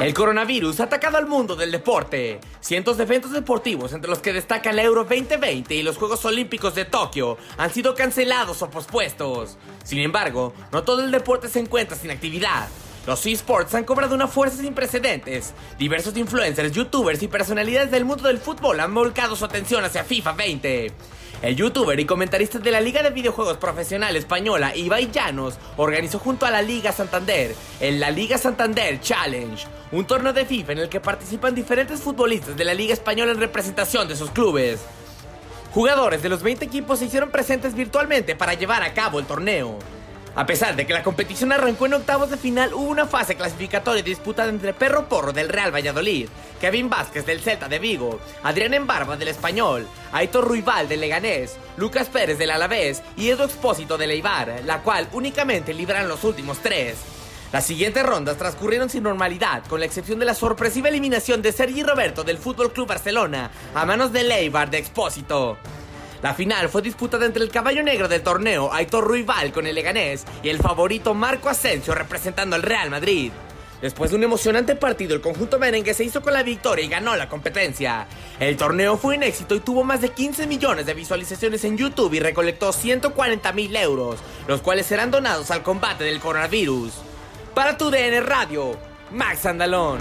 El coronavirus ha atacado al mundo del deporte. Cientos de eventos deportivos, entre los que destacan la Euro 2020 y los Juegos Olímpicos de Tokio, han sido cancelados o pospuestos. Sin embargo, no todo el deporte se encuentra sin actividad. Los esports han cobrado una fuerza sin precedentes. Diversos influencers, youtubers y personalidades del mundo del fútbol han volcado su atención hacia FIFA 20. El youtuber y comentarista de la Liga de Videojuegos Profesional Española, Ibai Llanos, organizó junto a la Liga Santander el La Liga Santander Challenge, un torneo de FIFA en el que participan diferentes futbolistas de la Liga Española en representación de sus clubes. Jugadores de los 20 equipos se hicieron presentes virtualmente para llevar a cabo el torneo. A pesar de que la competición arrancó en octavos de final, hubo una fase clasificatoria disputada entre Perro Porro del Real Valladolid, Kevin Vázquez del Celta de Vigo, Adrián Embarba del Español, Aitor Ruibal del Leganés, Lucas Pérez del Alavés y Edu Expósito del Eibar, la cual únicamente libran los últimos tres. Las siguientes rondas transcurrieron sin normalidad, con la excepción de la sorpresiva eliminación de Sergi Roberto del Fútbol Club Barcelona a manos del Eibar de Expósito. La final fue disputada entre el caballo negro del torneo, Aitor Ruibal con el Leganés, y el favorito Marco Asensio representando al Real Madrid. Después de un emocionante partido, el conjunto merengue se hizo con la victoria y ganó la competencia. El torneo fue un éxito y tuvo más de 15 millones de visualizaciones en YouTube y recolectó 140 mil euros, los cuales serán donados al combate del coronavirus. Para tu DN Radio, Max Andalón.